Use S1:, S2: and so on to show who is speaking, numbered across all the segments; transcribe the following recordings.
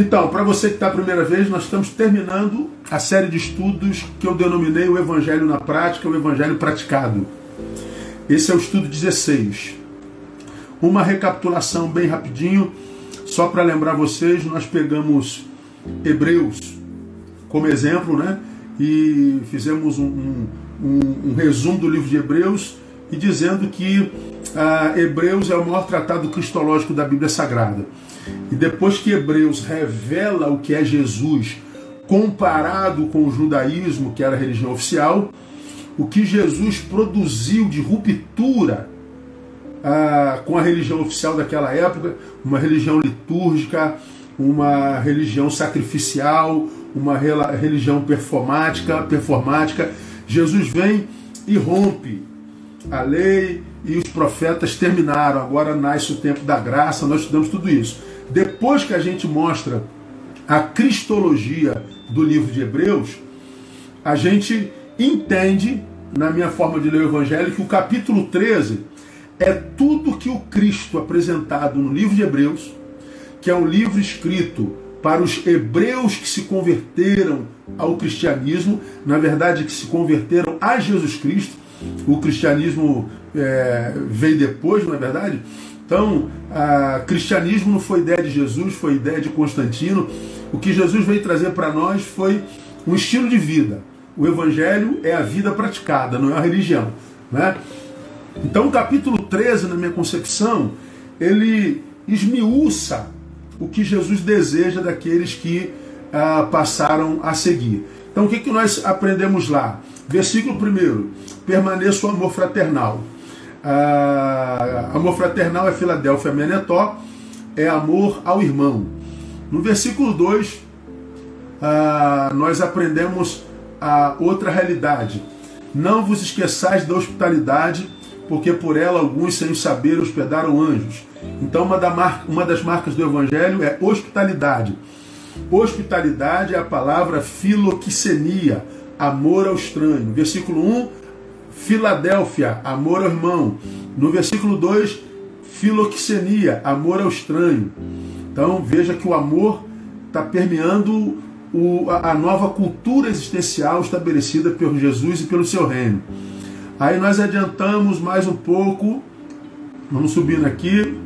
S1: Então, para você que está a primeira vez, nós estamos terminando a série de estudos que eu denominei o Evangelho na Prática, o Evangelho Praticado. Esse é o estudo 16. Uma recapitulação bem rapidinho, só para lembrar vocês, nós pegamos Hebreus como exemplo, né? E fizemos um, um, um, um resumo do livro de Hebreus e dizendo que ah, Hebreus é o maior tratado cristológico da Bíblia Sagrada. E depois que Hebreus revela o que é Jesus, comparado com o judaísmo, que era a religião oficial, o que Jesus produziu de ruptura ah, com a religião oficial daquela época, uma religião litúrgica, uma religião sacrificial, uma religião performática, performática. Jesus vem e rompe a lei e os profetas terminaram. Agora nasce o tempo da graça, nós estudamos tudo isso. Depois que a gente mostra a cristologia do livro de Hebreus, a gente entende, na minha forma de ler o Evangelho, que o capítulo 13 é tudo que o Cristo apresentado no livro de Hebreus, que é um livro escrito para os hebreus que se converteram ao cristianismo, na verdade, que se converteram a Jesus Cristo. O cristianismo é, veio depois, não é verdade? Então, o cristianismo não foi ideia de Jesus, foi ideia de Constantino. O que Jesus veio trazer para nós foi um estilo de vida. O evangelho é a vida praticada, não é a religião. Né? Então, o capítulo 13, na minha concepção, ele esmiuça o que Jesus deseja daqueles que ah, passaram a seguir. Então o que, que nós aprendemos lá? Versículo 1: permaneça o amor fraternal. Ah, amor fraternal é Filadélfia Menetó, é amor ao irmão. No versículo 2, ah, nós aprendemos a outra realidade. Não vos esqueçais da hospitalidade, porque por ela alguns, sem saber, hospedaram anjos. Então, uma, da mar... uma das marcas do Evangelho é hospitalidade. Hospitalidade é a palavra filoquicenia, amor ao estranho. Versículo 1, Filadélfia, amor ao irmão. No versículo 2, filoxenia, amor ao estranho. Então veja que o amor está permeando o, a, a, nova cultura existencial estabelecida por Jesus e pelo seu reino. Aí nós adiantamos mais um pouco, vamos subindo aqui,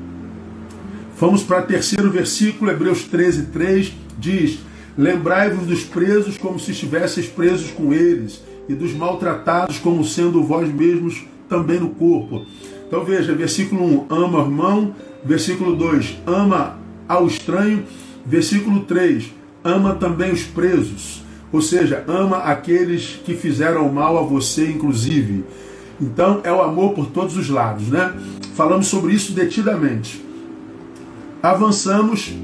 S1: vamos para o terceiro versículo, Hebreus 13, 3, diz: Lembrai-vos dos presos como se estivesseis presos com eles, e dos maltratados como sendo vós mesmos também no corpo. Então veja, versículo 1, ama o irmão, versículo 2, ama ao estranho, versículo 3, ama também os presos. Ou seja, ama aqueles que fizeram mal a você, inclusive. Então é o amor por todos os lados, né? Falamos sobre isso detidamente. Avançamos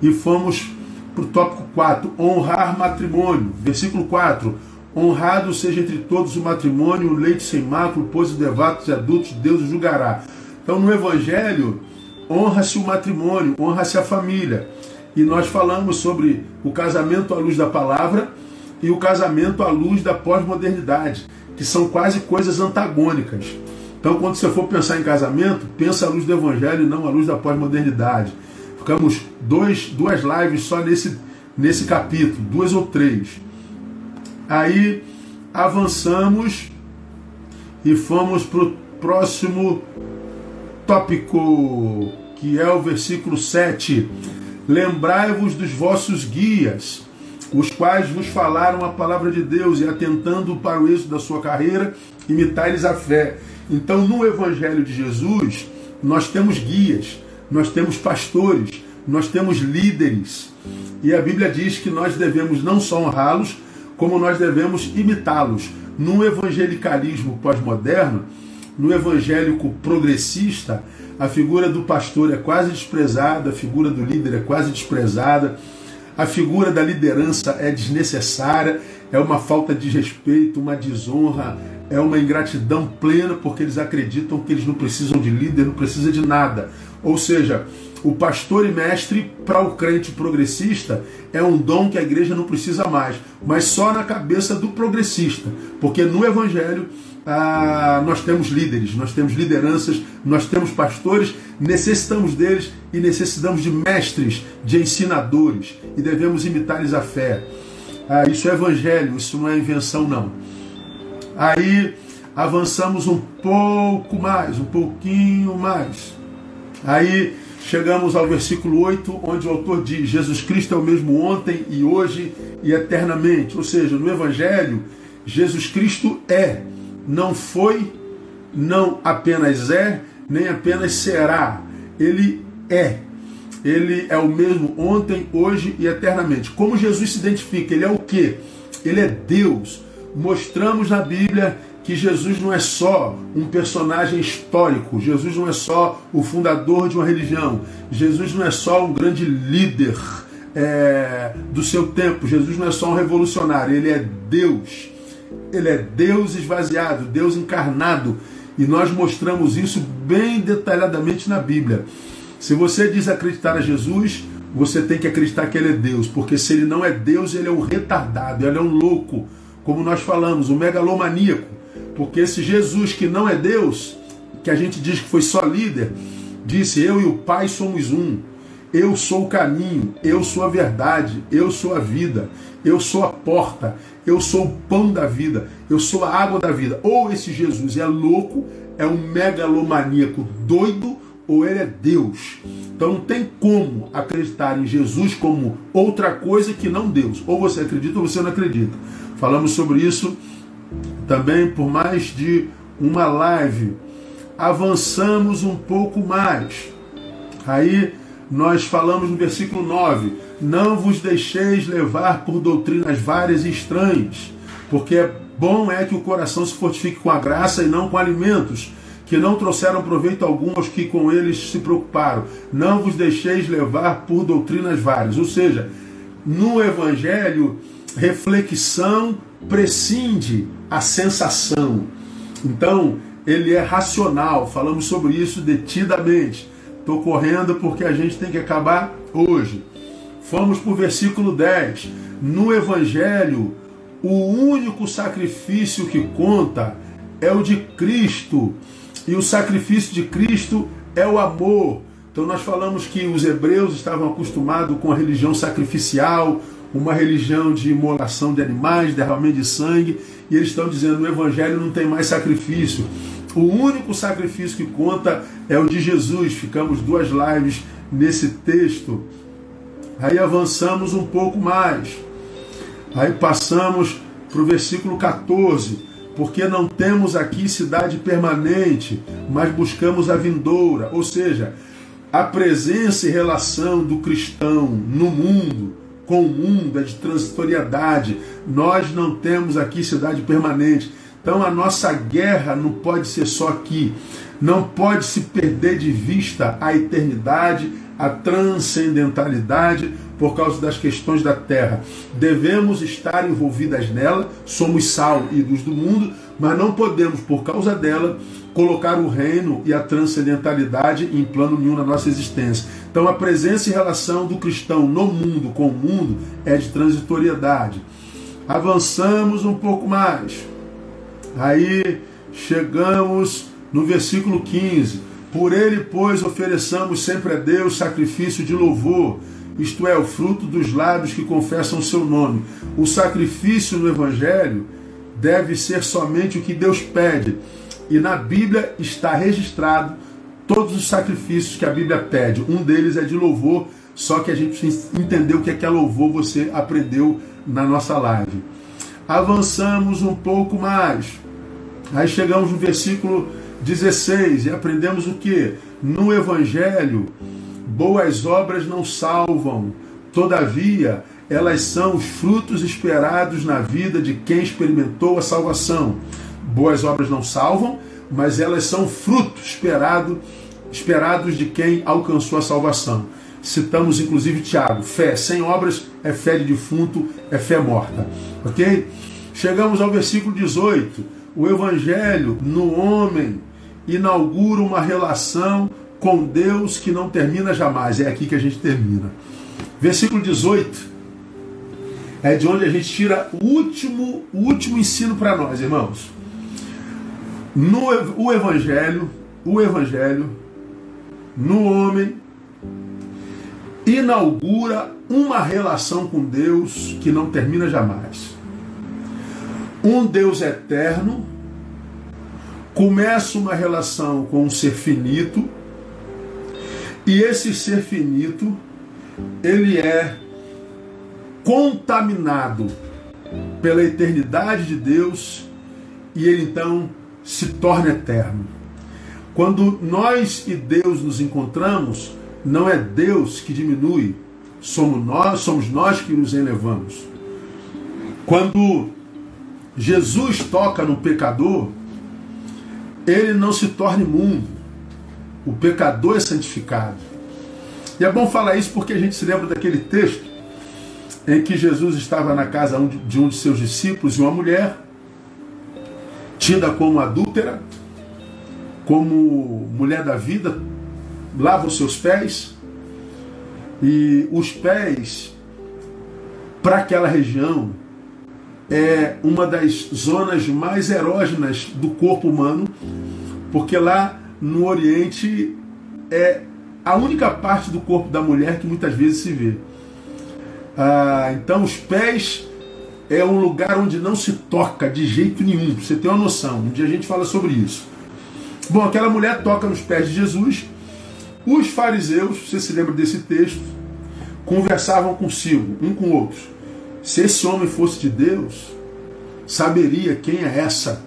S1: e fomos para o tópico 4, honrar matrimônio. Versículo 4. Honrado seja entre todos o matrimônio, o leite sem mácula, pois os devatos e adultos Deus julgará. Então no Evangelho, honra-se o matrimônio, honra-se a família. E nós falamos sobre o casamento à luz da palavra e o casamento à luz da pós-modernidade que são quase coisas antagônicas. Então, quando você for pensar em casamento, pensa à luz do Evangelho e não à luz da pós-modernidade. Ficamos dois, duas lives só nesse, nesse capítulo, duas ou três. Aí avançamos e fomos para o próximo tópico, que é o versículo 7. Lembrai-vos dos vossos guias os quais vos falaram a palavra de Deus e atentando para o êxito da sua carreira, imitai-lhes a fé. Então, no Evangelho de Jesus, nós temos guias, nós temos pastores, nós temos líderes. E a Bíblia diz que nós devemos não só honrá-los, como nós devemos imitá-los. No evangelicalismo pós-moderno, no evangélico progressista, a figura do pastor é quase desprezada, a figura do líder é quase desprezada a figura da liderança é desnecessária, é uma falta de respeito, uma desonra, é uma ingratidão plena, porque eles acreditam que eles não precisam de líder, não precisam de nada. Ou seja, o pastor e mestre para o crente progressista é um dom que a igreja não precisa mais, mas só na cabeça do progressista, porque no evangelho ah, nós temos líderes, nós temos lideranças, nós temos pastores, necessitamos deles e necessitamos de mestres, de ensinadores e devemos imitar-lhes a fé. Ah, isso é evangelho, isso não é invenção, não. Aí avançamos um pouco mais, um pouquinho mais. Aí chegamos ao versículo 8, onde o autor diz: Jesus Cristo é o mesmo ontem e hoje e eternamente. Ou seja, no Evangelho, Jesus Cristo é, não foi, não apenas é, nem apenas será. Ele é. Ele é o mesmo ontem, hoje e eternamente. Como Jesus se identifica? Ele é o que? Ele é Deus. Mostramos na Bíblia que Jesus não é só um personagem histórico, Jesus não é só o fundador de uma religião, Jesus não é só um grande líder é, do seu tempo, Jesus não é só um revolucionário, ele é Deus. Ele é Deus esvaziado, Deus encarnado. E nós mostramos isso bem detalhadamente na Bíblia. Se você diz acreditar a Jesus, você tem que acreditar que ele é Deus, porque se ele não é Deus, ele é um retardado, ele é um louco, como nós falamos, um megalomaníaco. Porque esse Jesus que não é Deus, que a gente diz que foi só líder, disse: Eu e o Pai somos um. Eu sou o caminho, eu sou a verdade, eu sou a vida, eu sou a porta, eu sou o pão da vida, eu sou a água da vida. Ou esse Jesus é louco, é um megalomaníaco doido, ou ele é Deus. Então não tem como acreditar em Jesus como outra coisa que não Deus. Ou você acredita ou você não acredita. Falamos sobre isso também por mais de uma live. Avançamos um pouco mais. Aí nós falamos no versículo 9: Não vos deixeis levar por doutrinas várias e estranhas, porque bom é que o coração se fortifique com a graça e não com alimentos, que não trouxeram proveito algum aos que com eles se preocuparam. Não vos deixeis levar por doutrinas várias. Ou seja, no Evangelho, reflexão prescinde a sensação. Então, ele é racional. Falamos sobre isso detidamente. Estou correndo porque a gente tem que acabar hoje. Fomos para o versículo 10. No Evangelho, o único sacrifício que conta é o de Cristo. E o sacrifício de Cristo é o amor. Então nós falamos que os hebreus estavam acostumados com a religião sacrificial, uma religião de imolação de animais, derramamento de sangue, e eles estão dizendo no Evangelho não tem mais sacrifício. O único sacrifício que conta é o de Jesus. Ficamos duas lives nesse texto. Aí avançamos um pouco mais. Aí passamos para o versículo 14. Porque não temos aqui cidade permanente, mas buscamos a vindoura. Ou seja, a presença e relação do cristão no mundo com o mundo, é de transitoriedade. Nós não temos aqui cidade permanente. Então a nossa guerra não pode ser só aqui. Não pode se perder de vista a eternidade, a transcendentalidade por causa das questões da terra. Devemos estar envolvidas nela, somos sal e luz do mundo, mas não podemos, por causa dela, colocar o reino e a transcendentalidade em plano nenhum na nossa existência. Então a presença e relação do cristão no mundo com o mundo é de transitoriedade. Avançamos um pouco mais. Aí chegamos no versículo 15. Por ele, pois, ofereçamos sempre a Deus sacrifício de louvor, isto é, o fruto dos lábios que confessam o seu nome. O sacrifício no Evangelho deve ser somente o que Deus pede. E na Bíblia está registrado todos os sacrifícios que a Bíblia pede. Um deles é de louvor, só que a gente entender o que é que é louvor, você aprendeu na nossa live. Avançamos um pouco mais. Aí chegamos no versículo 16 e aprendemos o que? No Evangelho, boas obras não salvam, todavia, elas são os frutos esperados na vida de quem experimentou a salvação. Boas obras não salvam, mas elas são fruto esperado, esperados de quem alcançou a salvação. Citamos inclusive Tiago: fé sem obras é fé de defunto, é fé morta. Ok? Chegamos ao versículo 18. O Evangelho no homem inaugura uma relação com Deus que não termina jamais. É aqui que a gente termina. Versículo 18 é de onde a gente tira o último, o último ensino para nós, irmãos. No o evangelho, o evangelho no homem inaugura uma relação com Deus que não termina jamais. Um Deus eterno começa uma relação com um ser finito e esse ser finito ele é contaminado pela eternidade de Deus e ele então se torna eterno. Quando nós e Deus nos encontramos, não é Deus que diminui, somos nós, somos nós que nos elevamos. Quando Jesus toca no pecador, ele não se torna imundo. O pecador é santificado. E é bom falar isso porque a gente se lembra daquele texto em que Jesus estava na casa de um de seus discípulos e uma mulher, tida como adúltera, como mulher da vida, lava os seus pés, e os pés, para aquela região, é uma das zonas mais erógenas do corpo humano, porque lá no Oriente é a única parte do corpo da mulher que muitas vezes se vê. Ah, então, os pés é um lugar onde não se toca de jeito nenhum. Você tem uma noção. Um dia a gente fala sobre isso. Bom, aquela mulher toca nos pés de Jesus. Os fariseus, você se lembra desse texto, conversavam consigo, um com o outro. Se esse homem fosse de Deus, saberia quem é essa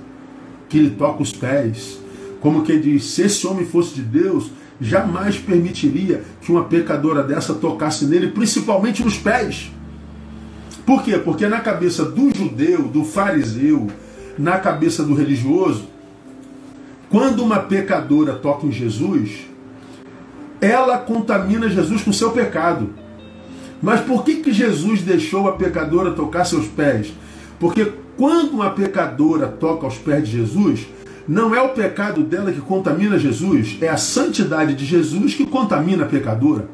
S1: que lhe toca os pés. Como quem diz, se esse homem fosse de Deus, jamais permitiria que uma pecadora dessa tocasse nele, principalmente nos pés. Por quê? Porque na cabeça do judeu, do fariseu, na cabeça do religioso, quando uma pecadora toca em Jesus, ela contamina Jesus com seu pecado. Mas por que, que Jesus deixou a pecadora tocar seus pés? Porque quando uma pecadora toca aos pés de Jesus, não é o pecado dela que contamina Jesus, é a santidade de Jesus que contamina a pecadora.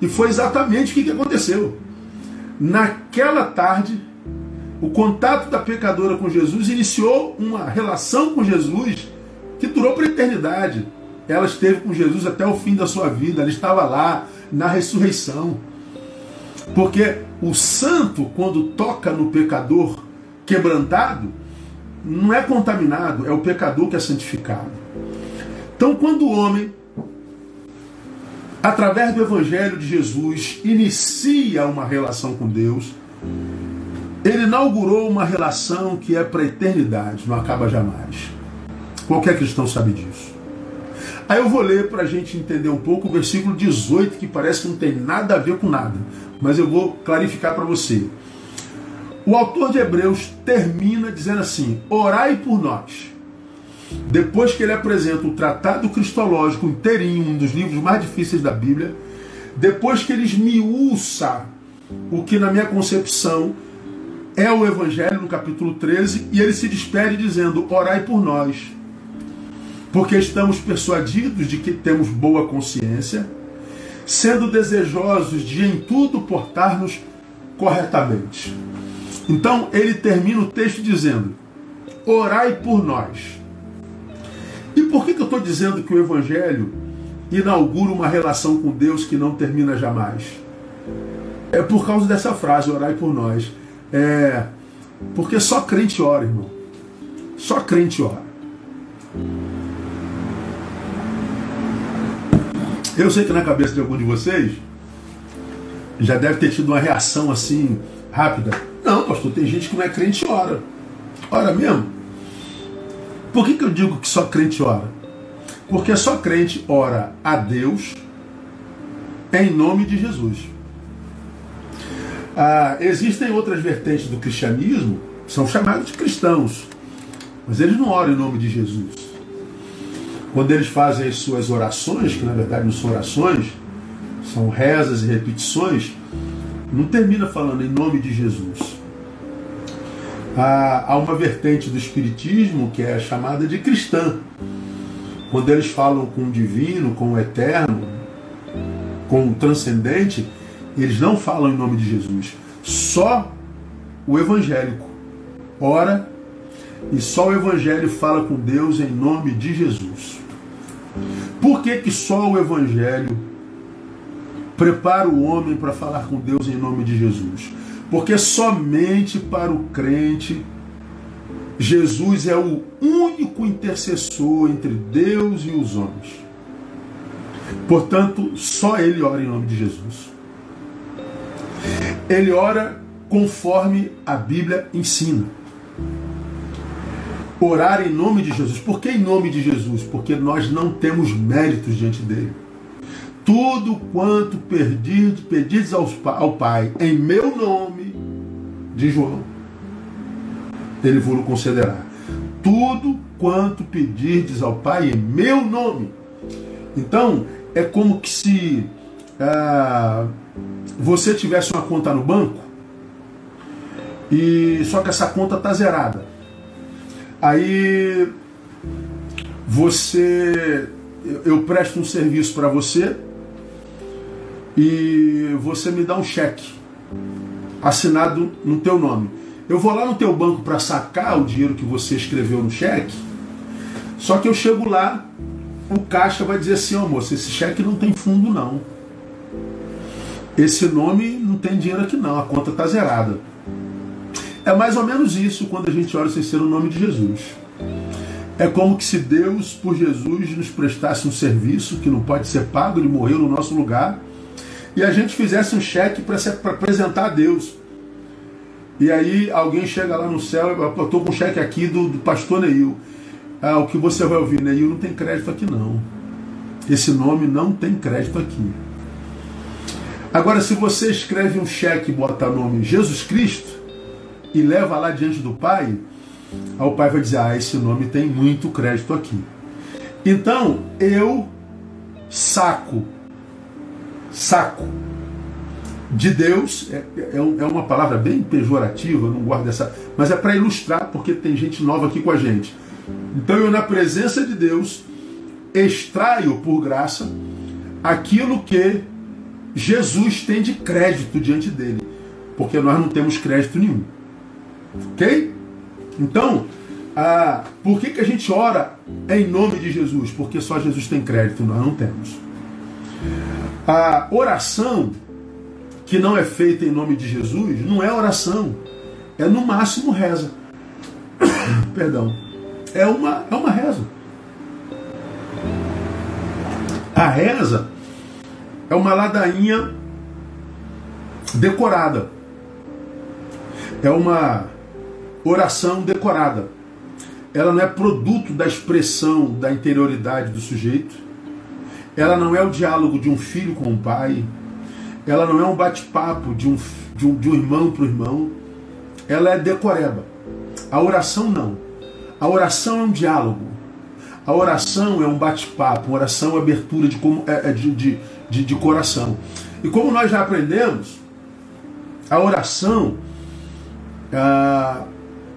S1: E foi exatamente o que aconteceu. Naquela tarde, o contato da pecadora com Jesus iniciou uma relação com Jesus que durou para a eternidade. Ela esteve com Jesus até o fim da sua vida, ela estava lá na ressurreição. Porque o santo, quando toca no pecador quebrantado, não é contaminado, é o pecador que é santificado. Então, quando o homem, através do Evangelho de Jesus, inicia uma relação com Deus, ele inaugurou uma relação que é para a eternidade, não acaba jamais. Qualquer cristão sabe disso. Aí eu vou ler para a gente entender um pouco o versículo 18, que parece que não tem nada a ver com nada, mas eu vou clarificar para você. O autor de Hebreus termina dizendo assim: orai por nós. Depois que ele apresenta o Tratado Cristológico inteirinho, um dos livros mais difíceis da Bíblia, depois que ele esmiuça o que, na minha concepção, é o Evangelho, no capítulo 13, e ele se despede dizendo: orai por nós, porque estamos persuadidos de que temos boa consciência, sendo desejosos de em tudo portar-nos corretamente. Então ele termina o texto dizendo: Orai por nós. E por que, que eu estou dizendo que o Evangelho inaugura uma relação com Deus que não termina jamais? É por causa dessa frase, orai por nós. É, porque só crente ora, irmão. Só crente ora. Eu sei que na cabeça de algum de vocês já deve ter tido uma reação assim rápida. Não, pastor, tem gente que não é crente e ora. Ora mesmo? Por que, que eu digo que só crente ora? Porque só crente ora a Deus em nome de Jesus. Ah, existem outras vertentes do cristianismo, são chamados de cristãos, mas eles não oram em nome de Jesus. Quando eles fazem as suas orações, que na verdade não são orações, são rezas e repetições, não termina falando em nome de Jesus. Há, há uma vertente do Espiritismo que é chamada de cristã. Quando eles falam com o divino, com o eterno, com o transcendente, eles não falam em nome de Jesus. Só o evangélico ora e só o evangelho fala com Deus em nome de Jesus. Por que, que só o evangelho prepara o homem para falar com Deus em nome de Jesus? Porque somente para o crente Jesus é o único intercessor entre Deus e os homens. Portanto, só ele ora em nome de Jesus. Ele ora conforme a Bíblia ensina. Orar em nome de Jesus. Por que em nome de Jesus? Porque nós não temos méritos diante dele. Tudo quanto pedirdes, pedirdes ao Pai em meu nome, de João, ele vos concederá. Tudo quanto pedirdes ao Pai em meu nome. Então, é como que se ah, você tivesse uma conta no banco e só que essa conta está zerada. Aí você eu presto um serviço para você e você me dá um cheque assinado no teu nome. Eu vou lá no teu banco para sacar o dinheiro que você escreveu no cheque. Só que eu chego lá, o caixa vai dizer assim, ó oh, moço, esse cheque não tem fundo não. Esse nome não tem dinheiro aqui não, a conta está zerada. É mais ou menos isso quando a gente ora sem ser o nome de Jesus. É como que se Deus, por Jesus, nos prestasse um serviço que não pode ser pago, ele morreu no nosso lugar, e a gente fizesse um cheque para apresentar a Deus. E aí alguém chega lá no céu, eu estou com um cheque aqui do, do pastor Neil. Ah, o que você vai ouvir, Neil não tem crédito aqui não. Esse nome não tem crédito aqui. Agora, se você escreve um cheque e bota o nome Jesus Cristo e leva lá diante do Pai, aí o Pai vai dizer: Ah, esse nome tem muito crédito aqui. Então, eu saco, saco de Deus é, é, é, uma palavra bem pejorativa, não gosto dessa, mas é para ilustrar, porque tem gente nova aqui com a gente. Então eu, na presença de Deus, extraio por graça aquilo que Jesus tem de crédito diante dele, porque nós não temos crédito nenhum. Ok? Então, ah, por que, que a gente ora em nome de Jesus? Porque só Jesus tem crédito, nós não temos. A oração que não é feita em nome de Jesus não é oração, é no máximo reza. Perdão. É uma, é uma reza. A reza é uma ladainha decorada. É uma oração decorada. Ela não é produto da expressão da interioridade do sujeito. Ela não é o diálogo de um filho com o pai ela não é um bate-papo de um, de, um, de um irmão para o irmão. Ela é decoreba. A oração não. A oração é um diálogo. A oração é um bate-papo, uma oração é abertura de, como, é, é, de, de, de, de coração. E como nós já aprendemos, a oração ah,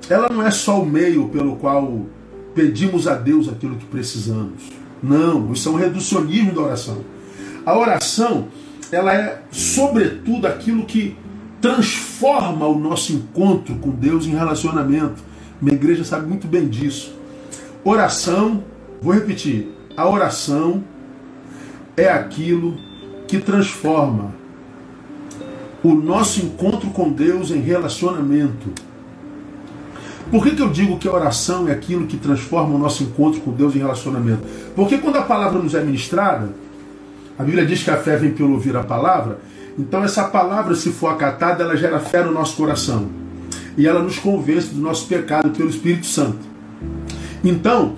S1: ela não é só o meio pelo qual pedimos a Deus aquilo que precisamos. Não, isso é um reducionismo da oração. A oração ela é, sobretudo, aquilo que transforma o nosso encontro com Deus em relacionamento. Minha igreja sabe muito bem disso. Oração, vou repetir, a oração é aquilo que transforma o nosso encontro com Deus em relacionamento. Por que, que eu digo que a oração é aquilo que transforma o nosso encontro com Deus em relacionamento? Porque quando a palavra nos é ministrada, a Bíblia diz que a fé vem pelo ouvir a palavra. Então essa palavra, se for acatada, ela gera fé no nosso coração. E ela nos convence do nosso pecado pelo Espírito Santo. Então,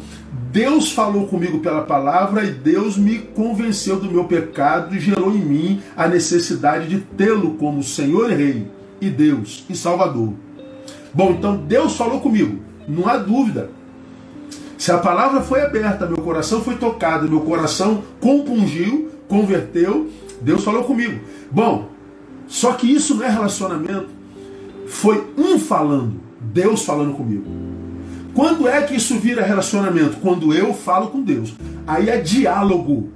S1: Deus falou comigo pela palavra e Deus me convenceu do meu pecado e gerou em mim a necessidade de tê-lo como Senhor e Rei, e Deus, e Salvador. Bom, então Deus falou comigo, não há dúvida. Se a palavra foi aberta, meu coração foi tocado, meu coração compungiu, converteu, Deus falou comigo. Bom, só que isso não é relacionamento. Foi um falando, Deus falando comigo. Quando é que isso vira relacionamento? Quando eu falo com Deus. Aí é diálogo.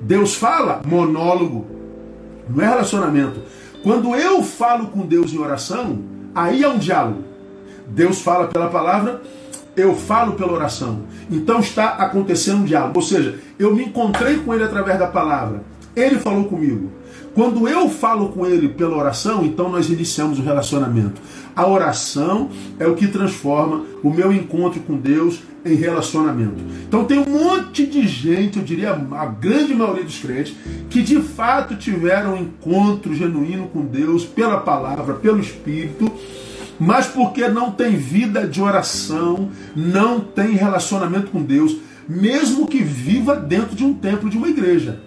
S1: Deus fala, monólogo. Não é relacionamento. Quando eu falo com Deus em oração, aí é um diálogo. Deus fala pela palavra, eu falo pela oração. Então está acontecendo um diálogo. Ou seja, eu me encontrei com ele através da palavra. Ele falou comigo. Quando eu falo com ele pela oração, então nós iniciamos o relacionamento. A oração é o que transforma o meu encontro com Deus em relacionamento. Então tem um monte de gente, eu diria a grande maioria dos crentes, que de fato tiveram um encontro genuíno com Deus pela palavra, pelo Espírito, mas porque não tem vida de oração, não tem relacionamento com Deus, mesmo que viva dentro de um templo, de uma igreja.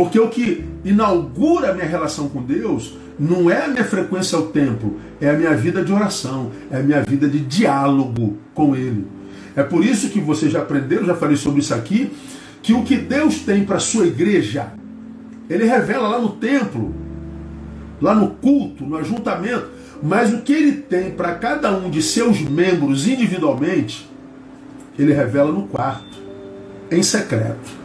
S1: Porque o que inaugura a minha relação com Deus não é a minha frequência ao templo, é a minha vida de oração, é a minha vida de diálogo com Ele. É por isso que vocês já aprenderam, já falei sobre isso aqui, que o que Deus tem para a sua igreja, Ele revela lá no templo, lá no culto, no ajuntamento, mas o que Ele tem para cada um de seus membros individualmente, Ele revela no quarto, em secreto.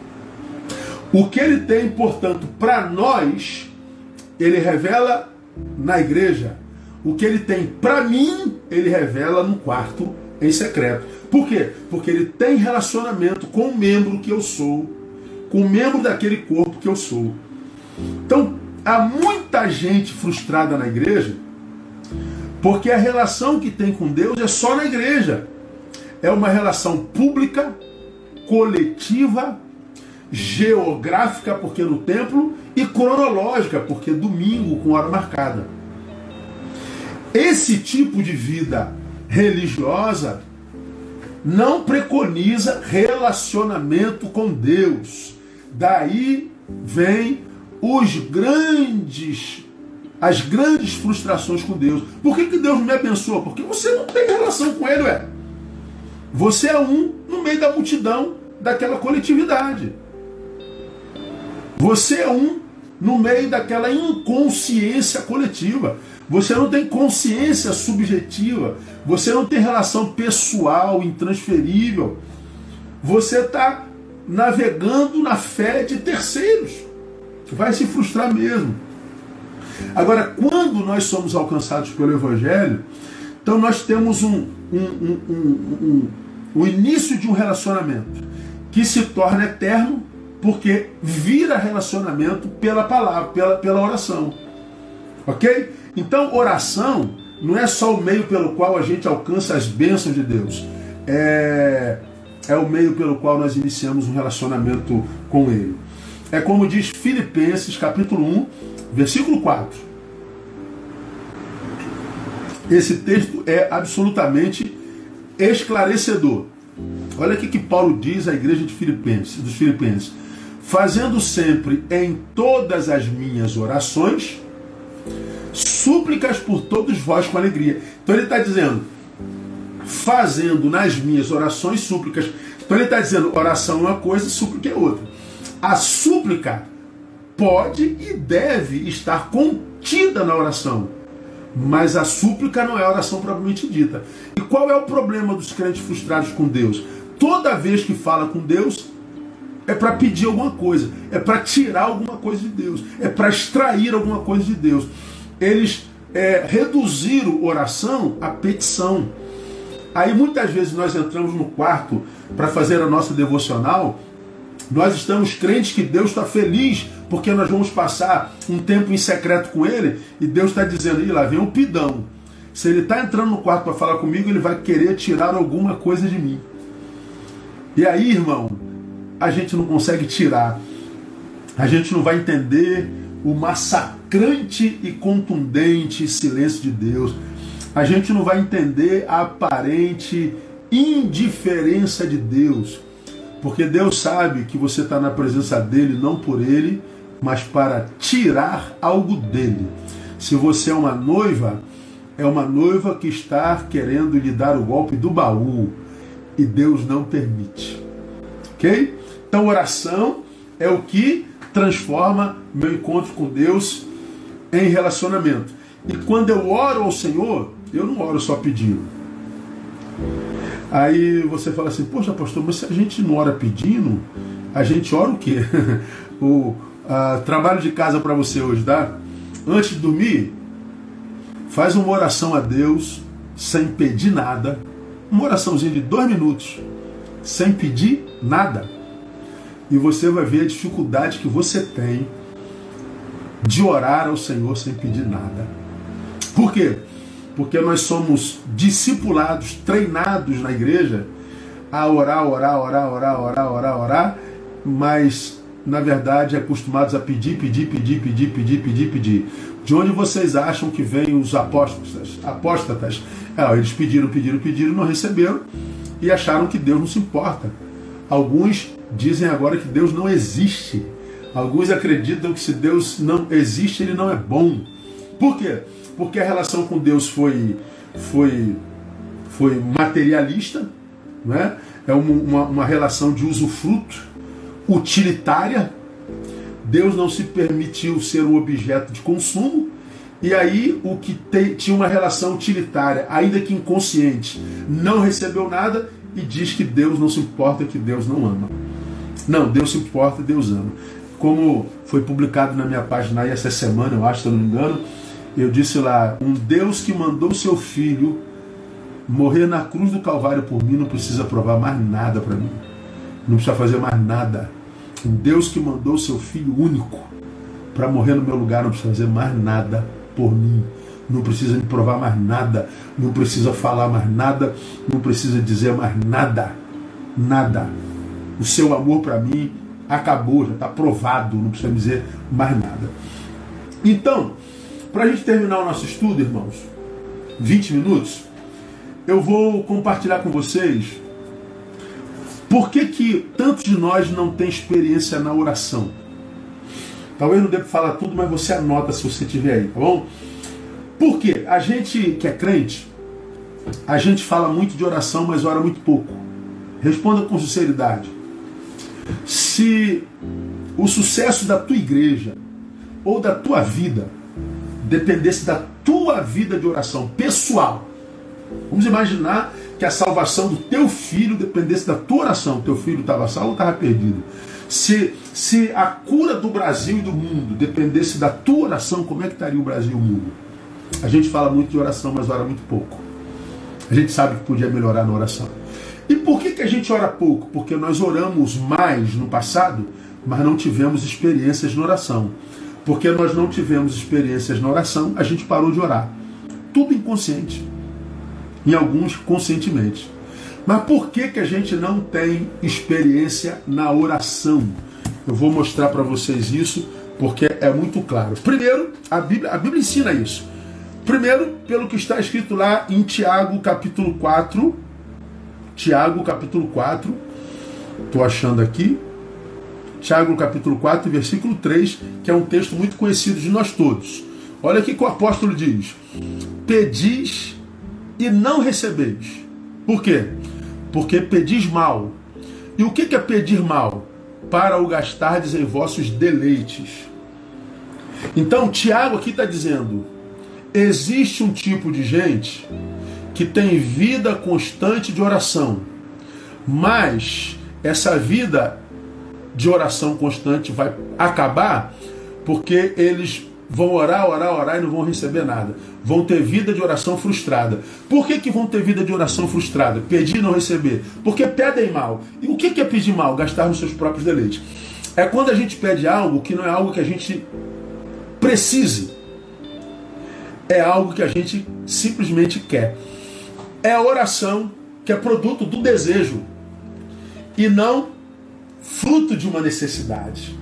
S1: O que Ele tem, portanto, para nós, ele revela na igreja. O que ele tem para mim, ele revela no quarto em secreto. Por quê? Porque ele tem relacionamento com o membro que eu sou, com o membro daquele corpo que eu sou. Então, há muita gente frustrada na igreja, porque a relação que tem com Deus é só na igreja. É uma relação pública, coletiva, geográfica, porque no templo, e cronológica, porque domingo com hora marcada. Esse tipo de vida religiosa não preconiza relacionamento com Deus. Daí vem os grandes as grandes frustrações com Deus. Por que, que Deus me abençoa? Porque você não tem relação com Ele, ué. Você é um no meio da multidão daquela coletividade. Você é um no meio daquela inconsciência coletiva. Você não tem consciência subjetiva. Você não tem relação pessoal, intransferível. Você está navegando na fé de terceiros. Vai se frustrar mesmo. Agora, quando nós somos alcançados pelo Evangelho, então nós temos um, um, um, um, um início de um relacionamento que se torna eterno porque vira relacionamento pela palavra, pela, pela oração. Ok? Então, oração não é só o meio pelo qual a gente alcança as bênçãos de Deus. É, é o meio pelo qual nós iniciamos um relacionamento com Ele. É como diz Filipenses, capítulo 1, versículo 4. Esse texto é absolutamente esclarecedor. Olha o que Paulo diz à igreja de Filipenses, dos Filipenses fazendo sempre em todas as minhas orações súplicas por todos vós com alegria. Então ele está dizendo, fazendo nas minhas orações súplicas. Então ele está dizendo, oração é uma coisa, súplica é outra. A súplica pode e deve estar contida na oração. Mas a súplica não é a oração propriamente dita. E qual é o problema dos crentes frustrados com Deus? Toda vez que fala com Deus, é para pedir alguma coisa, é para tirar alguma coisa de Deus, é para extrair alguma coisa de Deus. Eles é, reduziram oração à petição. Aí muitas vezes nós entramos no quarto para fazer a nossa devocional, nós estamos crentes que Deus está feliz porque nós vamos passar um tempo em secreto com Ele e Deus está dizendo: e lá vem um pidão. Se ele está entrando no quarto para falar comigo, ele vai querer tirar alguma coisa de mim. E aí, irmão, a gente não consegue tirar. A gente não vai entender o massacrante e contundente silêncio de Deus. A gente não vai entender a aparente indiferença de Deus. Porque Deus sabe que você está na presença dele não por ele, mas para tirar algo dele. Se você é uma noiva, é uma noiva que está querendo lhe dar o golpe do baú e Deus não permite. Ok? Então, oração é o que transforma meu encontro com Deus em relacionamento. E quando eu oro ao Senhor, eu não oro só pedindo. Aí você fala assim, poxa pastor, mas se a gente não ora pedindo, a gente ora o quê? o a, trabalho de casa para você hoje, tá? Antes de dormir, faz uma oração a Deus sem pedir nada. Uma oraçãozinha de dois minutos, sem pedir nada. E você vai ver a dificuldade que você tem de orar ao Senhor sem pedir nada. Por quê? Porque nós somos discipulados, treinados na igreja a orar, orar, orar, orar, orar, orar, orar, mas na verdade acostumados a pedir, pedir, pedir, pedir, pedir, pedir, pedir. De onde vocês acham que vêm os apóstatas? Apóstatas. É, eles pediram, pediram, pediram, não receberam e acharam que Deus não se importa. Alguns dizem agora que Deus não existe. Alguns acreditam que se Deus não existe, ele não é bom. Por quê? Porque a relação com Deus foi, foi, foi materialista, né? é uma, uma relação de usufruto, utilitária. Deus não se permitiu ser um objeto de consumo, e aí o que te, tinha uma relação utilitária, ainda que inconsciente, não recebeu nada e diz que Deus não se importa, que Deus não ama. Não, Deus se importa, Deus ama como foi publicado na minha página aí essa semana, eu acho, se eu não me engano, eu disse lá: um Deus que mandou seu filho morrer na cruz do Calvário por mim não precisa provar mais nada para mim, não precisa fazer mais nada. Um Deus que mandou seu filho único para morrer no meu lugar não precisa fazer mais nada por mim. Não precisa me provar mais nada, não precisa falar mais nada, não precisa dizer mais nada. Nada. O seu amor para mim acabou, já está provado, não precisa dizer mais nada. Então, para a gente terminar o nosso estudo, irmãos, 20 minutos, eu vou compartilhar com vocês por que, que tantos de nós não tem experiência na oração. Talvez não dê para falar tudo, mas você anota se você tiver aí, tá bom? Porque a gente que é crente, a gente fala muito de oração, mas ora muito pouco. Responda com sinceridade. Se o sucesso da tua igreja ou da tua vida dependesse da tua vida de oração pessoal, vamos imaginar que a salvação do teu filho dependesse da tua oração, teu filho estava salvo ou estava perdido. Se, se a cura do Brasil e do mundo dependesse da tua oração, como é que estaria o Brasil e o mundo? A gente fala muito de oração, mas ora muito pouco. A gente sabe que podia melhorar na oração. E por que, que a gente ora pouco? Porque nós oramos mais no passado, mas não tivemos experiências na oração. Porque nós não tivemos experiências na oração, a gente parou de orar. Tudo inconsciente. Em alguns, conscientemente. Mas por que, que a gente não tem experiência na oração? Eu vou mostrar para vocês isso porque é muito claro. Primeiro, a Bíblia, a Bíblia ensina isso. Primeiro, pelo que está escrito lá em Tiago, capítulo 4, Tiago capítulo 4, estou achando aqui. Tiago capítulo 4, versículo 3, que é um texto muito conhecido de nós todos. Olha aqui que o apóstolo diz: Pedis e não recebeis. Por quê? Porque pedis mal. E o que é pedir mal? Para o gastardes em vossos deleites. Então, Tiago aqui está dizendo: existe um tipo de gente que tem vida constante de oração, mas essa vida de oração constante vai acabar porque eles vão orar, orar, orar e não vão receber nada. Vão ter vida de oração frustrada. Por que, que vão ter vida de oração frustrada? Pedir e não receber. Porque pedem mal. E o que é pedir mal? Gastar nos seus próprios deleites. É quando a gente pede algo que não é algo que a gente precise. É algo que a gente simplesmente quer é a oração que é produto do desejo e não fruto de uma necessidade.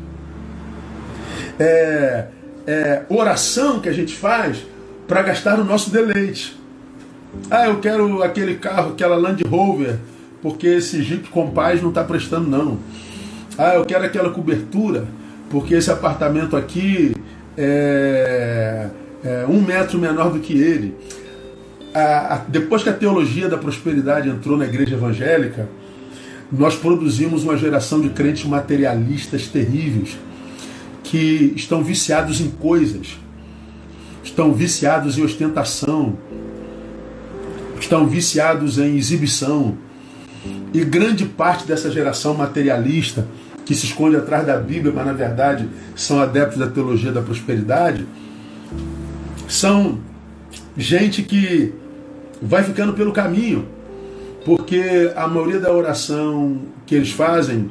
S1: É, é oração que a gente faz para gastar o nosso deleite. Ah, eu quero aquele carro, aquela Land Rover, porque esse Jeep Compass não está prestando não. Ah, eu quero aquela cobertura, porque esse apartamento aqui é, é um metro menor do que ele. A, a, depois que a teologia da prosperidade entrou na igreja evangélica, nós produzimos uma geração de crentes materialistas terríveis que estão viciados em coisas, estão viciados em ostentação, estão viciados em exibição, E grande parte dessa geração materialista, que se esconde atrás da Bíblia, mas na verdade são adeptos da teologia da prosperidade, são gente que vai ficando pelo caminho, porque a maioria da oração que eles fazem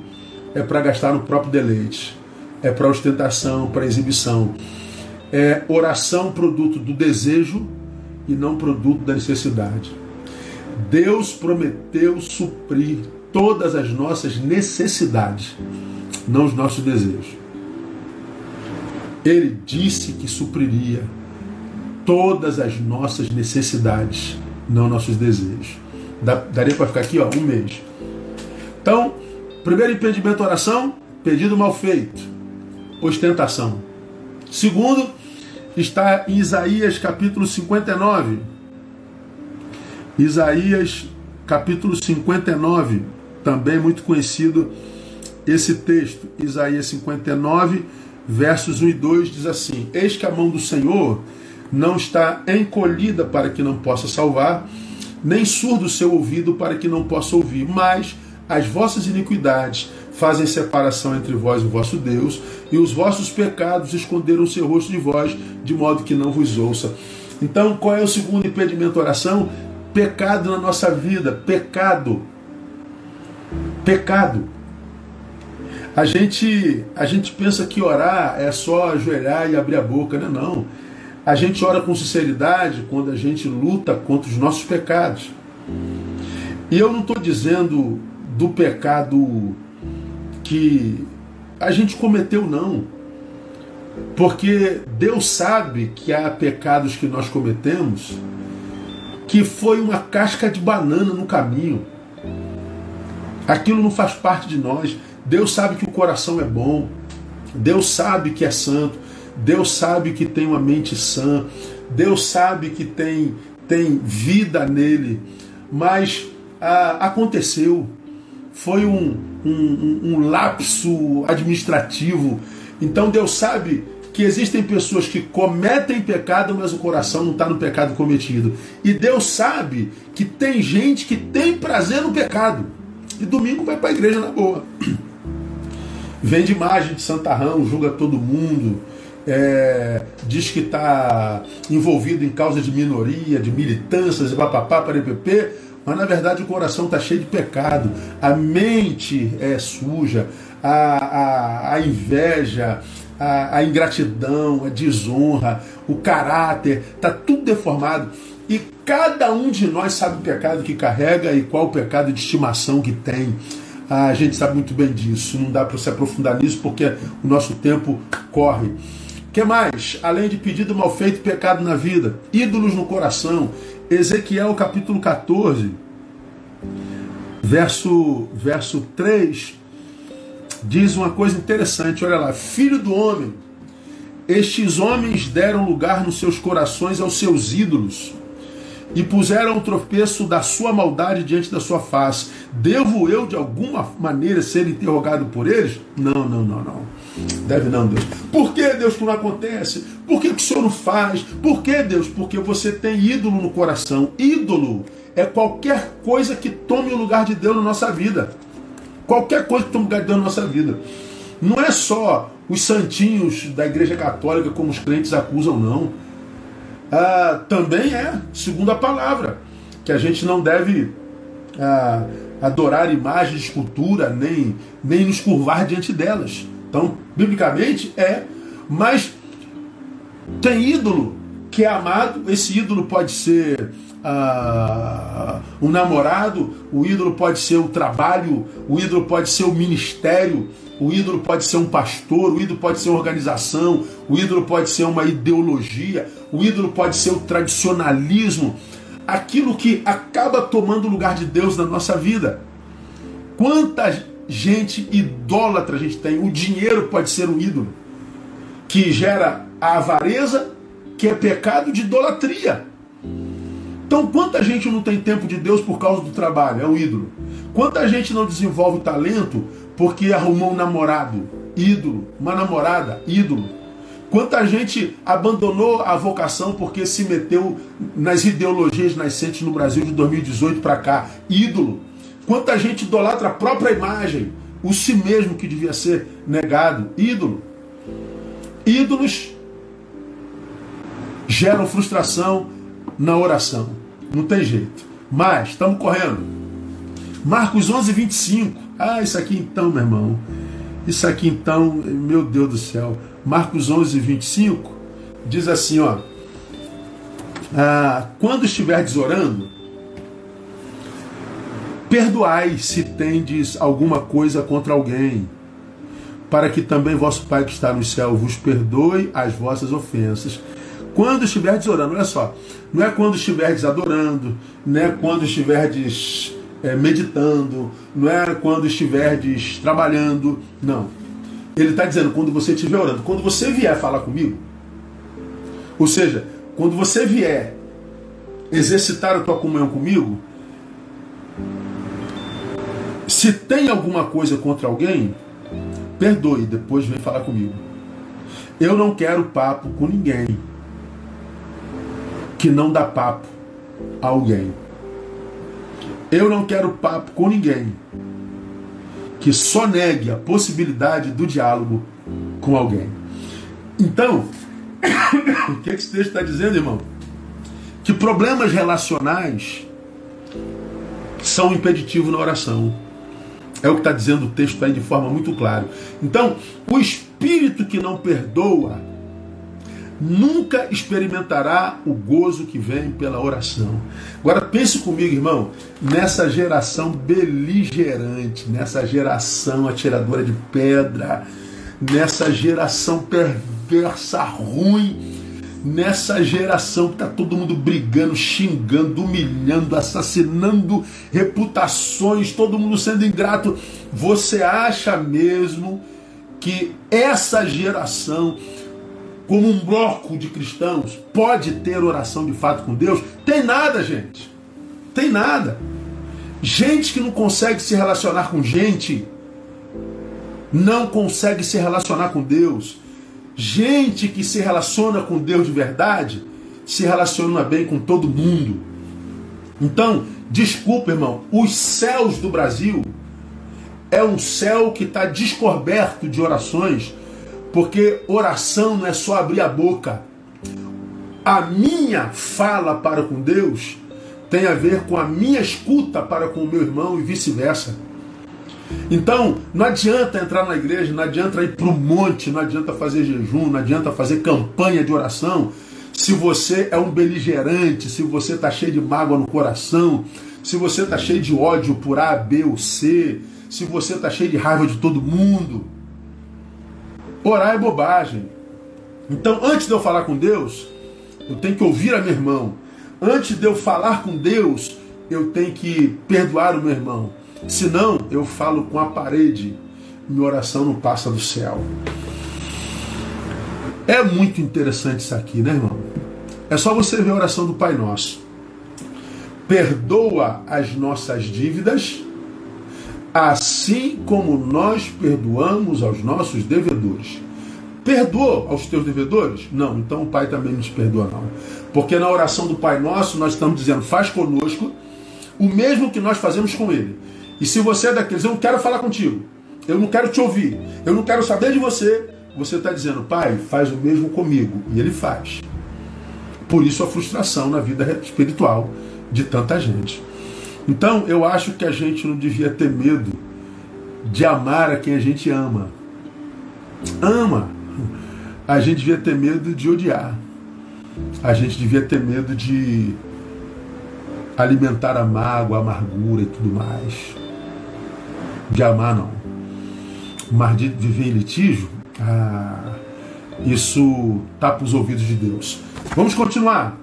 S1: é para gastar no próprio deleite, é para ostentação, para exibição. É oração produto do desejo e não produto da necessidade. Deus prometeu suprir todas as nossas necessidades, não os nossos desejos. Ele disse que supriria todas as nossas necessidades, não nossos desejos. Daria para ficar aqui ó, um mês. Então, primeiro impedimento oração, pedido mal feito, ostentação. Segundo, está em Isaías capítulo 59. Isaías capítulo 59, também muito conhecido esse texto. Isaías 59, versos 1 e 2 diz assim: Eis que a mão do Senhor não está encolhida para que não possa salvar, nem surdo o seu ouvido para que não possa ouvir, mas as vossas iniquidades fazem separação entre vós e o vosso Deus, e os vossos pecados esconderam o seu rosto de vós, de modo que não vos ouça. Então, qual é o segundo impedimento à oração? Pecado na nossa vida, pecado. Pecado. A gente, a gente pensa que orar é só ajoelhar e abrir a boca, né? Não. A gente ora com sinceridade quando a gente luta contra os nossos pecados. E eu não estou dizendo do pecado que a gente cometeu, não. Porque Deus sabe que há pecados que nós cometemos que foi uma casca de banana no caminho. Aquilo não faz parte de nós. Deus sabe que o coração é bom. Deus sabe que é santo. Deus sabe que tem uma mente sã. Deus sabe que tem, tem vida nele. Mas ah, aconteceu foi um, um, um lapso administrativo. Então Deus sabe que existem pessoas que cometem pecado, mas o coração não está no pecado cometido. E Deus sabe que tem gente que tem prazer no pecado. E domingo vai para a igreja na boa. Vende imagem de santarrão, julga todo mundo, é, diz que está envolvido em causa de minoria, de militâncias e papapá, para EPP, mas na verdade o coração está cheio de pecado, a mente é suja, a, a, a inveja, a, a, ingratidão, a desonra, o caráter, está tudo deformado. E cada um de nós sabe o pecado que carrega e qual o pecado de estimação que tem. A gente sabe muito bem disso, não dá para se aprofundar nisso porque o nosso tempo corre. Que mais? Além de pedido mal feito, pecado na vida, ídolos no coração, Ezequiel capítulo 14, verso, verso 3, diz uma coisa interessante, olha lá, filho do homem, estes homens deram lugar nos seus corações aos seus ídolos e puseram o tropeço da sua maldade diante da sua face. Devo eu, de alguma maneira, ser interrogado por eles? Não, não, não, não. Deve não, Deus. Por que, Deus, que não acontece? Por que, que o Senhor não faz? Por que, Deus? Porque você tem ídolo no coração. Ídolo é qualquer coisa que tome o lugar de Deus na nossa vida. Qualquer coisa que tome o lugar de Deus na nossa vida. Não é só os santinhos da Igreja Católica, como os crentes acusam, não. Ah, também é, segundo a palavra, que a gente não deve ah, adorar imagens escultura, nem, nem nos curvar diante delas. Então, biblicamente é, mas tem ídolo que é amado, esse ídolo pode ser ah, um namorado, o ídolo pode ser o trabalho, o ídolo pode ser o ministério, o ídolo pode ser um pastor, o ídolo pode ser uma organização, o ídolo pode ser uma ideologia, o ídolo pode ser o tradicionalismo, aquilo que acaba tomando o lugar de Deus na nossa vida. Quanta gente idólatra a gente tem. O dinheiro pode ser um ídolo que gera a avareza, que é pecado de idolatria. Então, quanta gente não tem tempo de Deus por causa do trabalho? É um ídolo. Quanta gente não desenvolve talento porque arrumou um namorado? Ídolo. Uma namorada? Ídolo. Quanta gente abandonou a vocação porque se meteu nas ideologias nascentes no Brasil de 2018 para cá? Ídolo. Quanta gente idolatra a própria imagem, o si mesmo que devia ser negado. Ídolo. Ídolos geram frustração na oração. Não tem jeito. Mas, estamos correndo. Marcos 11, 25. Ah, isso aqui então, meu irmão. Isso aqui então, meu Deus do céu. Marcos 11, 25 diz assim: ó. Ah, quando estiverdes orando, perdoai se tendes alguma coisa contra alguém, para que também vosso Pai que está no céu vos perdoe as vossas ofensas. Quando estiverdes orando, olha só, não é quando estiverdes adorando, não é quando estiverdes é, meditando, não é quando estiverdes trabalhando, não. Ele está dizendo quando você estiver orando, quando você vier falar comigo, ou seja, quando você vier exercitar a tua comunhão comigo, se tem alguma coisa contra alguém, perdoe, depois vem falar comigo. Eu não quero papo com ninguém que não dá papo a alguém. Eu não quero papo com ninguém que só negue a possibilidade do diálogo com alguém. Então, o que esse texto está dizendo, irmão? Que problemas relacionais são impeditivo na oração. É o que está dizendo o texto aí de forma muito clara. Então, o espírito que não perdoa nunca experimentará o gozo que vem pela oração. Agora pense comigo, irmão, nessa geração beligerante, nessa geração atiradora de pedra, nessa geração perversa, ruim, nessa geração que está todo mundo brigando, xingando, humilhando, assassinando reputações, todo mundo sendo ingrato. Você acha mesmo que essa geração como um bloco de cristãos pode ter oração de fato com Deus? Tem nada, gente. Tem nada. Gente que não consegue se relacionar com gente, não consegue se relacionar com Deus. Gente que se relaciona com Deus de verdade, se relaciona bem com todo mundo. Então, desculpa, irmão, os céus do Brasil é um céu que está descoberto de orações porque oração não é só abrir a boca. A minha fala para com Deus tem a ver com a minha escuta para com o meu irmão e vice-versa. Então, não adianta entrar na igreja, não adianta ir para o monte, não adianta fazer jejum, não adianta fazer campanha de oração, se você é um beligerante, se você está cheio de mágoa no coração, se você está cheio de ódio por A, B ou C, se você está cheio de raiva de todo mundo. Orar é bobagem. Então, antes de eu falar com Deus, eu tenho que ouvir a meu irmão. Antes de eu falar com Deus, eu tenho que perdoar o meu irmão. Senão, eu falo com a parede. Minha oração não passa do céu. É muito interessante isso aqui, né, irmão? É só você ver a oração do Pai Nosso. Perdoa as nossas dívidas assim como nós perdoamos aos nossos devedores. Perdoou aos teus devedores? Não, então o Pai também nos perdoa, não. Porque na oração do Pai Nosso nós estamos dizendo, faz conosco o mesmo que nós fazemos com Ele. E se você é daqueles, eu não quero falar contigo, eu não quero te ouvir, eu não quero saber de você, você está dizendo, Pai, faz o mesmo comigo. E Ele faz. Por isso a frustração na vida espiritual de tanta gente. Então, eu acho que a gente não devia ter medo de amar a quem a gente ama. Ama. A gente devia ter medo de odiar. A gente devia ter medo de alimentar a mágoa, a amargura e tudo mais. De amar, não. Mas de viver em litígio, ah, isso tapa os ouvidos de Deus. Vamos continuar.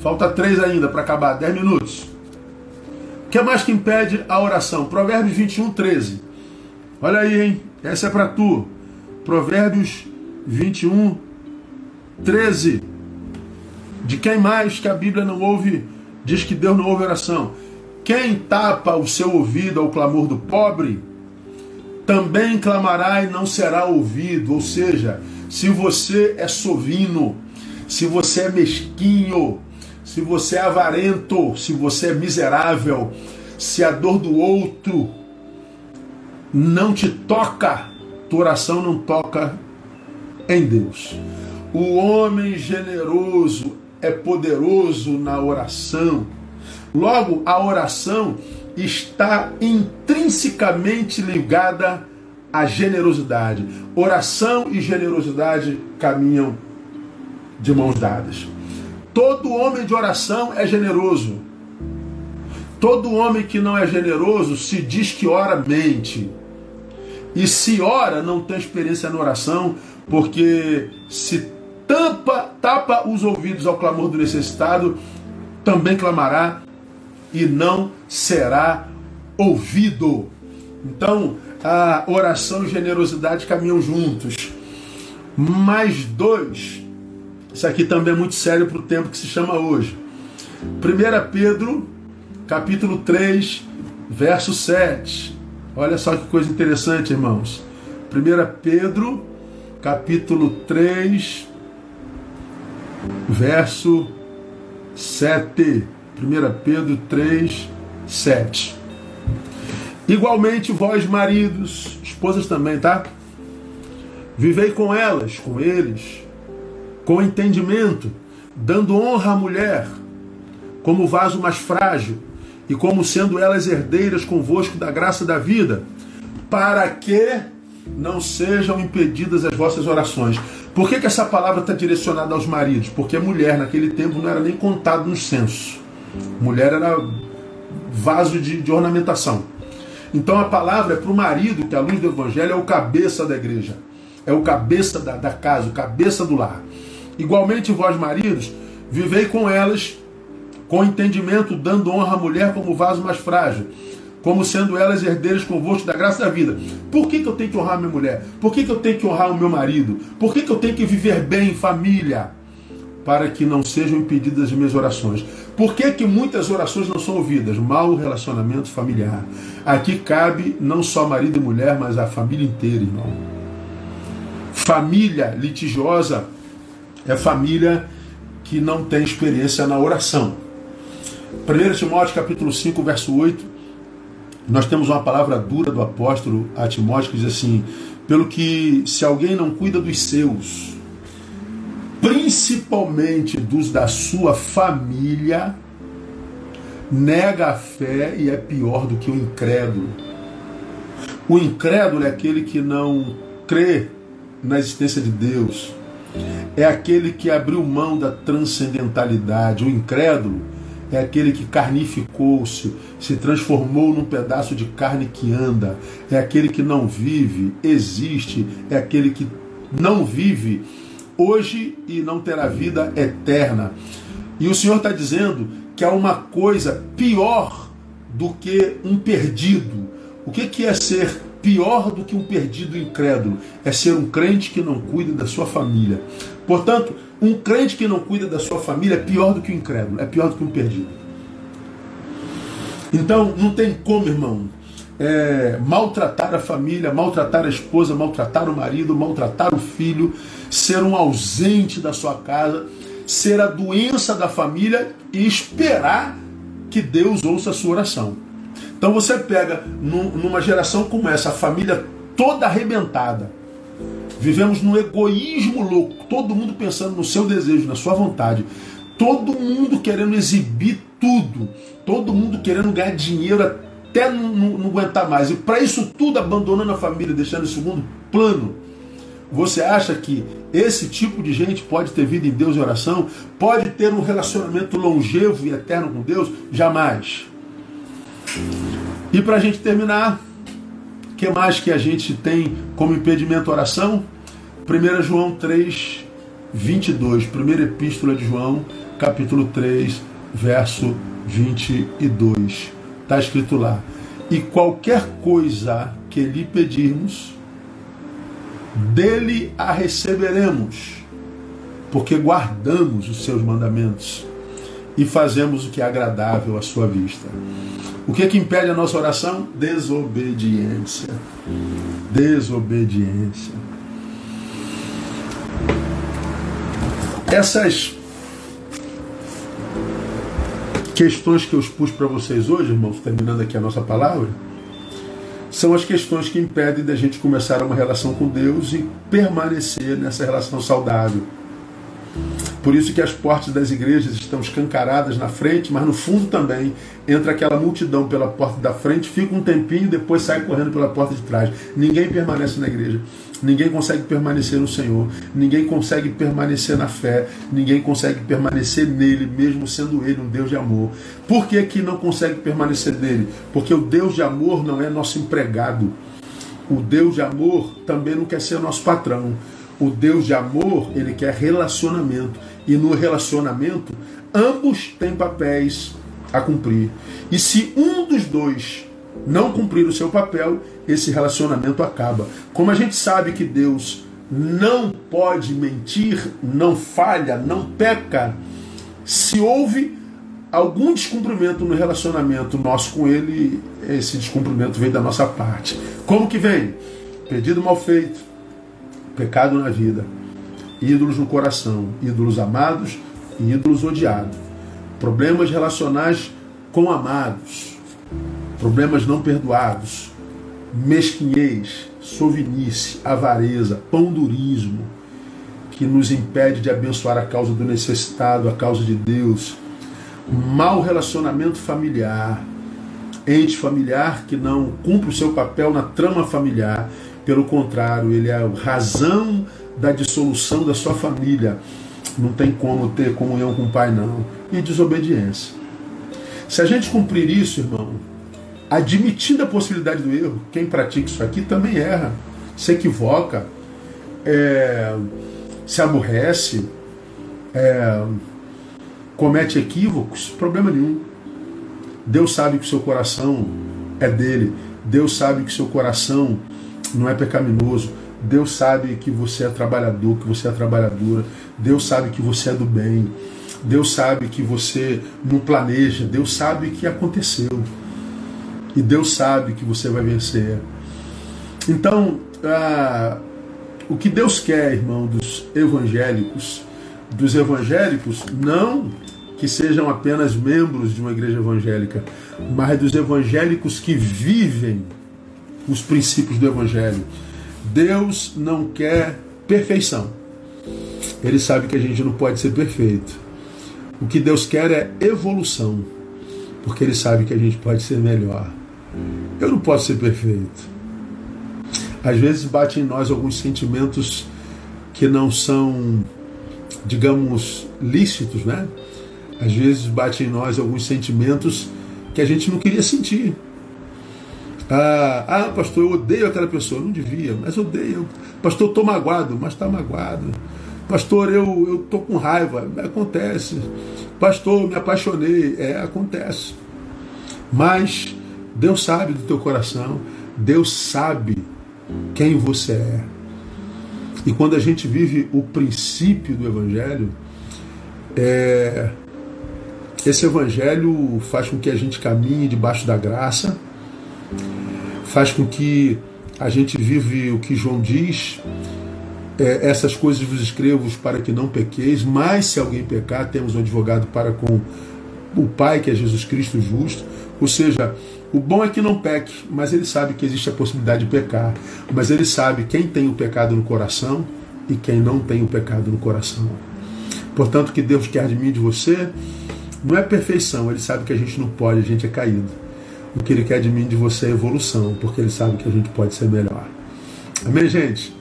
S1: Falta três ainda para acabar, dez minutos. O que mais que impede a oração? Provérbios 21, 13. Olha aí, hein? Essa é para tu. Provérbios 21, 13. De quem mais que a Bíblia não ouve, diz que Deus não ouve oração? Quem tapa o seu ouvido ao clamor do pobre, também clamará e não será ouvido. Ou seja, se você é sovino, se você é mesquinho, se você é avarento, se você é miserável, Se a dor do outro não te toca, tua oração não toca em Deus. O homem generoso é poderoso na oração. Logo, a oração está intrinsecamente ligada à generosidade. Oração e generosidade caminham de mãos dadas. Todo homem de oração é generoso. Todo homem que não é generoso se diz que ora mente. E se ora, não tem experiência na oração, porque se tampa, tapa os ouvidos ao clamor do necessitado, também clamará e não será ouvido. Então, a oração e generosidade caminham juntos. Mais dois. Isso aqui também é muito sério para o tempo que se chama hoje. 1 Pedro, capítulo 3, verso 7. Olha só que coisa interessante, irmãos. 1 Pedro, capítulo 3, verso 7. 1 Pedro 3, 7. Igualmente, vós, maridos, esposas também, tá? Vivei com elas, com eles, com entendimento, dando honra à mulher, como vaso mais frágil e como sendo elas herdeiras convosco da graça da vida, para que não sejam impedidas as vossas orações. Por que, que essa palavra está direcionada aos maridos? Porque a mulher naquele tempo não era nem contado no censo. Mulher era vaso de, de ornamentação. Então a palavra é para o marido, que a luz do evangelho é o cabeça da igreja, é o cabeça da, da casa, o cabeça do lar. Igualmente, vós, maridos, vivei com elas com entendimento, dando honra à mulher como vaso mais frágil, como sendo elas herdeiras convosco da graça da vida. Por que, que eu tenho que honrar a minha mulher? Por que, que eu tenho que honrar o meu marido? Por que, que eu tenho que viver bem em família? Para que não sejam impedidas as minhas orações. Por que, que muitas orações não são ouvidas? Mau relacionamento familiar. Aqui cabe não só marido e mulher, mas a família inteira, irmão. Família litigiosa é família que não tem experiência na oração. 1 Timóteo capítulo 5, verso 8, nós temos uma palavra dura do apóstolo a Timóteo que diz assim: pelo que se alguém não cuida dos seus, principalmente dos da sua família, nega a fé e é pior do que o incrédulo. O incrédulo é aquele que não crê na existência de Deus, é aquele que abriu mão da transcendentalidade. O incrédulo é aquele que carnificou-se, se transformou num pedaço de carne que anda, é aquele que não vive, existe, é aquele que não vive hoje e não terá vida eterna. E o Senhor está dizendo que há uma coisa pior do que um perdido. O que, que é ser pior do que um perdido incrédulo? É ser um crente que não cuida da sua família. Portanto, um crente que não cuida da sua família é pior do que um incrédulo, é pior do que um perdido. Então, não tem como, irmão, é, maltratar a família, maltratar a esposa, maltratar o marido, maltratar o filho, ser um ausente da sua casa, ser a doença da família e esperar que Deus ouça a sua oração. Então você pega numa geração como essa, a família toda arrebentada, Vivemos num egoísmo louco, todo mundo pensando no seu desejo, na sua vontade, todo mundo querendo exibir tudo, todo mundo querendo ganhar dinheiro até não, não, não aguentar mais. E para isso tudo, abandonando a família, deixando em segundo plano. Você acha que esse tipo de gente pode ter vida em Deus e oração? Pode ter um relacionamento longevo e eterno com Deus? Jamais. E para a gente terminar, que mais que a gente tem como impedimento a oração? 1 João 3, 22. Primeira epístola de João, capítulo 3, verso 22. Está escrito lá. E qualquer coisa que lhe pedirmos, dele a receberemos, porque guardamos os seus mandamentos e fazemos o que é agradável à sua vista. O que é que impede a nossa oração? Desobediência. Desobediência. Essas questões que eu expus para vocês hoje, irmãos, terminando aqui a nossa palavra, são as questões que impedem da gente começar uma relação com Deus e permanecer nessa relação saudável. Por isso que as portas das igrejas estão escancaradas na frente, mas no fundo também entra aquela multidão pela porta da frente, fica um tempinho depois sai correndo pela porta de trás. Ninguém permanece na igreja. Ninguém consegue permanecer no Senhor, ninguém consegue permanecer na fé, ninguém consegue permanecer nele, mesmo sendo ele um Deus de amor. Por que, que não consegue permanecer nele? Porque o Deus de amor não é nosso empregado. O Deus de amor também não quer ser nosso patrão. O Deus de amor, ele quer relacionamento. E no relacionamento, ambos têm papéis a cumprir. E se um dos dois não cumprir o seu papel, esse relacionamento acaba. Como a gente sabe que Deus não pode mentir, não falha, não peca, se houve algum descumprimento no relacionamento nosso com Ele, esse descumprimento vem da nossa parte. Como que vem? Pedido mal feito, pecado na vida, ídolos no coração, ídolos amados e ídolos odiados, problemas relacionais com amados, problemas não perdoados, mesquinhez, sovinice, avareza, pandurismo, que nos impede de abençoar a causa do necessitado, a causa de Deus, mau relacionamento familiar, ente familiar que não cumpre o seu papel na trama familiar, pelo contrário, ele é a razão da dissolução da sua família. Não tem como ter comunhão com o pai, não. E desobediência. Se a gente cumprir isso, irmão, admitindo a possibilidade do erro, quem pratica isso aqui também erra, se equivoca, é, se aborrece, é, comete equívocos, problema nenhum. Deus sabe que o seu coração é dele, Deus sabe que o seu coração não é pecaminoso, Deus sabe que você é trabalhador, que você é trabalhadora, Deus sabe que você é do bem, Deus sabe que você não planeja, Deus sabe que aconteceu. E Deus sabe que você vai vencer. Então, ah, o que Deus quer, irmão, dos evangélicos, dos evangélicos, não que sejam apenas membros de uma igreja evangélica, mas dos evangélicos que vivem os princípios do evangelho. Deus não quer perfeição. Ele sabe que a gente não pode ser perfeito. O que Deus quer é evolução, porque Ele sabe que a gente pode ser melhor. Eu não posso ser perfeito. Às vezes bate em nós alguns sentimentos que não são, digamos, lícitos, né? Às vezes bate em nós alguns sentimentos que a gente não queria sentir. Ah, ah, pastor, eu odeio aquela pessoa. Não devia, mas odeio. Pastor, estou magoado, mas está magoado. Pastor, eu estou com raiva. Acontece. Pastor, me apaixonei. É, acontece. Mas Deus sabe do teu coração, Deus sabe quem você é. E quando a gente vive o princípio do Evangelho, é, esse Evangelho faz com que a gente caminhe debaixo da graça, faz com que a gente vive o que João diz, é, essas coisas vos escrevo para que não pequeis, mas se alguém pecar, temos um advogado para com o Pai, que é Jesus Cristo justo. Ou seja, o bom é que não peque, mas ele sabe que existe a possibilidade de pecar. Mas ele sabe quem tem o pecado no coração e quem não tem o pecado no coração. Portanto, o que Deus quer de mim e de você não é perfeição, ele sabe que a gente não pode, a gente é caído. O que ele quer de mim de você é evolução, porque ele sabe que a gente pode ser melhor. Amém, gente?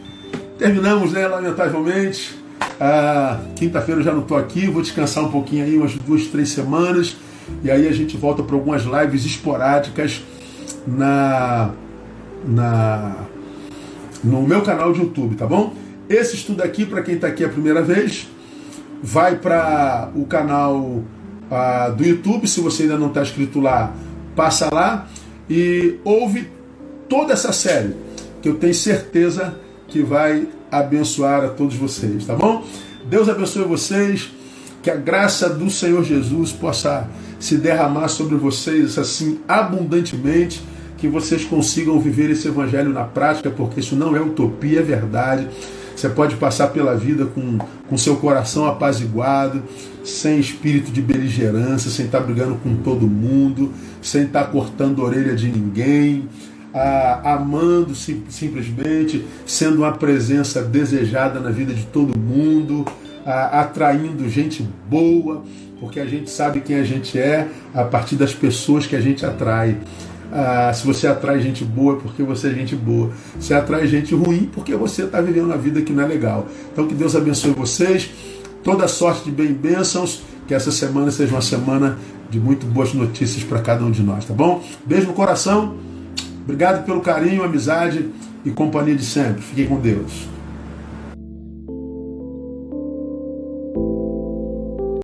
S1: Terminamos, né, lamentavelmente. Ah, Quinta-feira eu já não estou aqui, vou descansar um pouquinho aí, umas duas, três semanas. E aí a gente volta para algumas lives esporádicas na, na no meu canal de YouTube, tá bom? Esse estudo aqui, para quem está aqui a primeira vez, vai para o canal uh, do YouTube. Se você ainda não está inscrito lá, passa lá e ouve toda essa série, que eu tenho certeza que vai abençoar a todos vocês, tá bom? Deus abençoe vocês, que a graça do Senhor Jesus possa se derramar sobre vocês assim abundantemente, que vocês consigam viver esse evangelho na prática, porque isso não é utopia, é verdade. Você pode passar pela vida com, com seu coração apaziguado, sem espírito de beligerância, sem estar brigando com todo mundo, sem estar cortando a orelha de ninguém, ah, amando sim, simplesmente, sendo uma presença desejada na vida de todo mundo, ah, atraindo gente boa, porque a gente sabe quem a gente é a partir das pessoas que a gente atrai. Ah, se você atrai gente boa, é porque você é gente boa. Se atrai gente ruim, porque você está vivendo uma vida que não é legal. Então que Deus abençoe vocês, toda sorte de bem e bênçãos, que essa semana seja uma semana de muito boas notícias para cada um de nós, tá bom? Beijo no coração, obrigado pelo carinho, amizade e companhia de sempre. Fiquem com Deus.